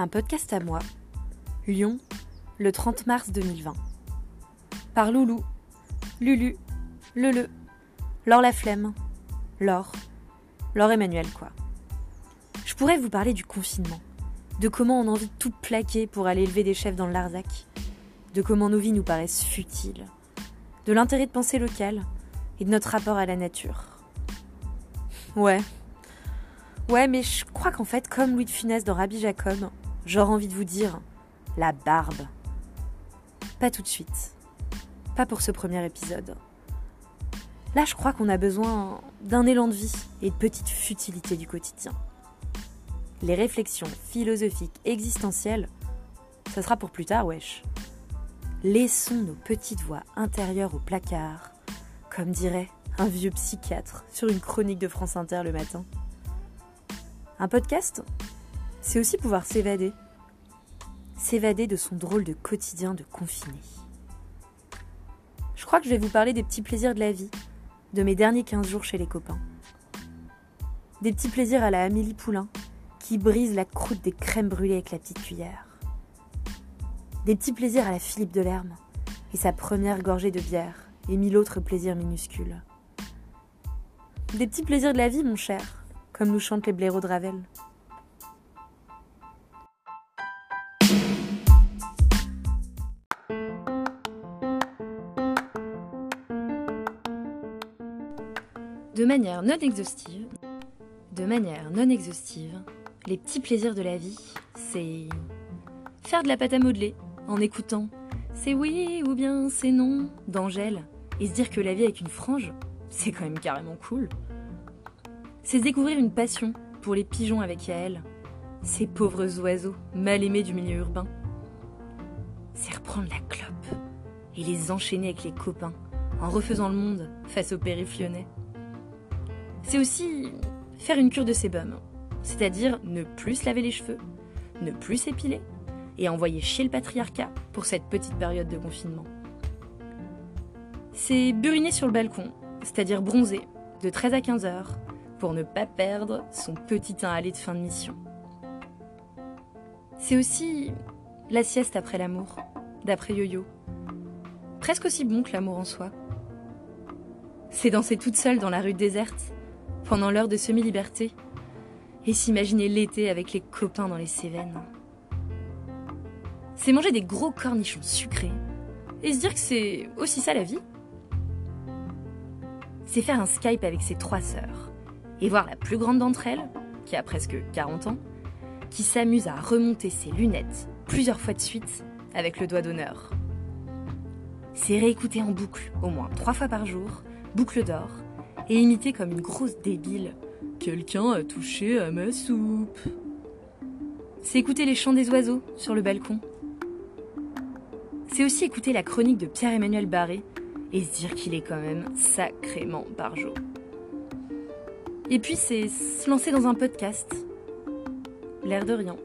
Un podcast à moi. Lyon, le 30 mars 2020. Par Loulou, Lulu, Lele, Laure la flemme, Laure, Laure Emmanuel quoi. Je pourrais vous parler du confinement, de comment on a envie de tout plaquer pour aller élever des chefs dans le Larzac, de comment nos vies nous paraissent futiles, de l'intérêt de penser local et de notre rapport à la nature. Ouais. Ouais, mais je crois qu'en fait, comme Louis de Funès dans Rabbi Jacob, j'aurais envie de vous dire la barbe. Pas tout de suite. Pas pour ce premier épisode. Là, je crois qu'on a besoin d'un élan de vie et de petites futilités du quotidien. Les réflexions philosophiques existentielles, ça sera pour plus tard, wesh. Laissons nos petites voix intérieures au placard, comme dirait un vieux psychiatre sur une chronique de France Inter le matin. Un podcast, c'est aussi pouvoir s'évader. S'évader de son drôle de quotidien de confiné. Je crois que je vais vous parler des petits plaisirs de la vie, de mes derniers 15 jours chez les copains. Des petits plaisirs à la Amélie Poulain, qui brise la croûte des crèmes brûlées avec la petite cuillère. Des petits plaisirs à la Philippe Delerme, et sa première gorgée de bière, et mille autres plaisirs minuscules. Des petits plaisirs de la vie, mon cher, comme nous chantent les blaireaux de Ravel. De manière non exhaustive, de manière non exhaustive, les petits plaisirs de la vie, c'est faire de la pâte à modeler en écoutant c'est oui ou bien c'est non d'Angèle et se dire que la vie avec une frange, c'est quand même carrément cool. C'est découvrir une passion pour les pigeons avec Yael, ces pauvres oiseaux mal aimés du milieu urbain. C'est reprendre la clope et les enchaîner avec les copains en refaisant le monde face aux périphlionais. C'est aussi faire une cure de sébum, c'est-à-dire ne plus se laver les cheveux, ne plus s'épiler et envoyer chier le patriarcat pour cette petite période de confinement. C'est buriner sur le balcon, c'est-à-dire bronzer, de 13 à 15 heures, pour ne pas perdre son petit teint allé de fin de mission. C'est aussi la sieste après l'amour, d'après Yo-Yo. Presque aussi bon que l'amour en soi. C'est danser toute seule dans la rue déserte, pendant l'heure de semi-liberté, et s'imaginer l'été avec les copains dans les Cévennes. C'est manger des gros cornichons sucrés, et se dire que c'est aussi ça la vie. C'est faire un Skype avec ses trois sœurs, et voir la plus grande d'entre elles, qui a presque 40 ans, qui s'amuse à remonter ses lunettes plusieurs fois de suite avec le doigt d'honneur. C'est réécouter en boucle, au moins trois fois par jour, boucle d'or, et imiter comme une grosse débile Quelqu'un a touché à ma soupe. C'est écouter les chants des oiseaux sur le balcon. C'est aussi écouter la chronique de Pierre-Emmanuel Barré et se dire qu'il est quand même sacrément barjot. Et puis c'est se lancer dans un podcast. L'air de rien.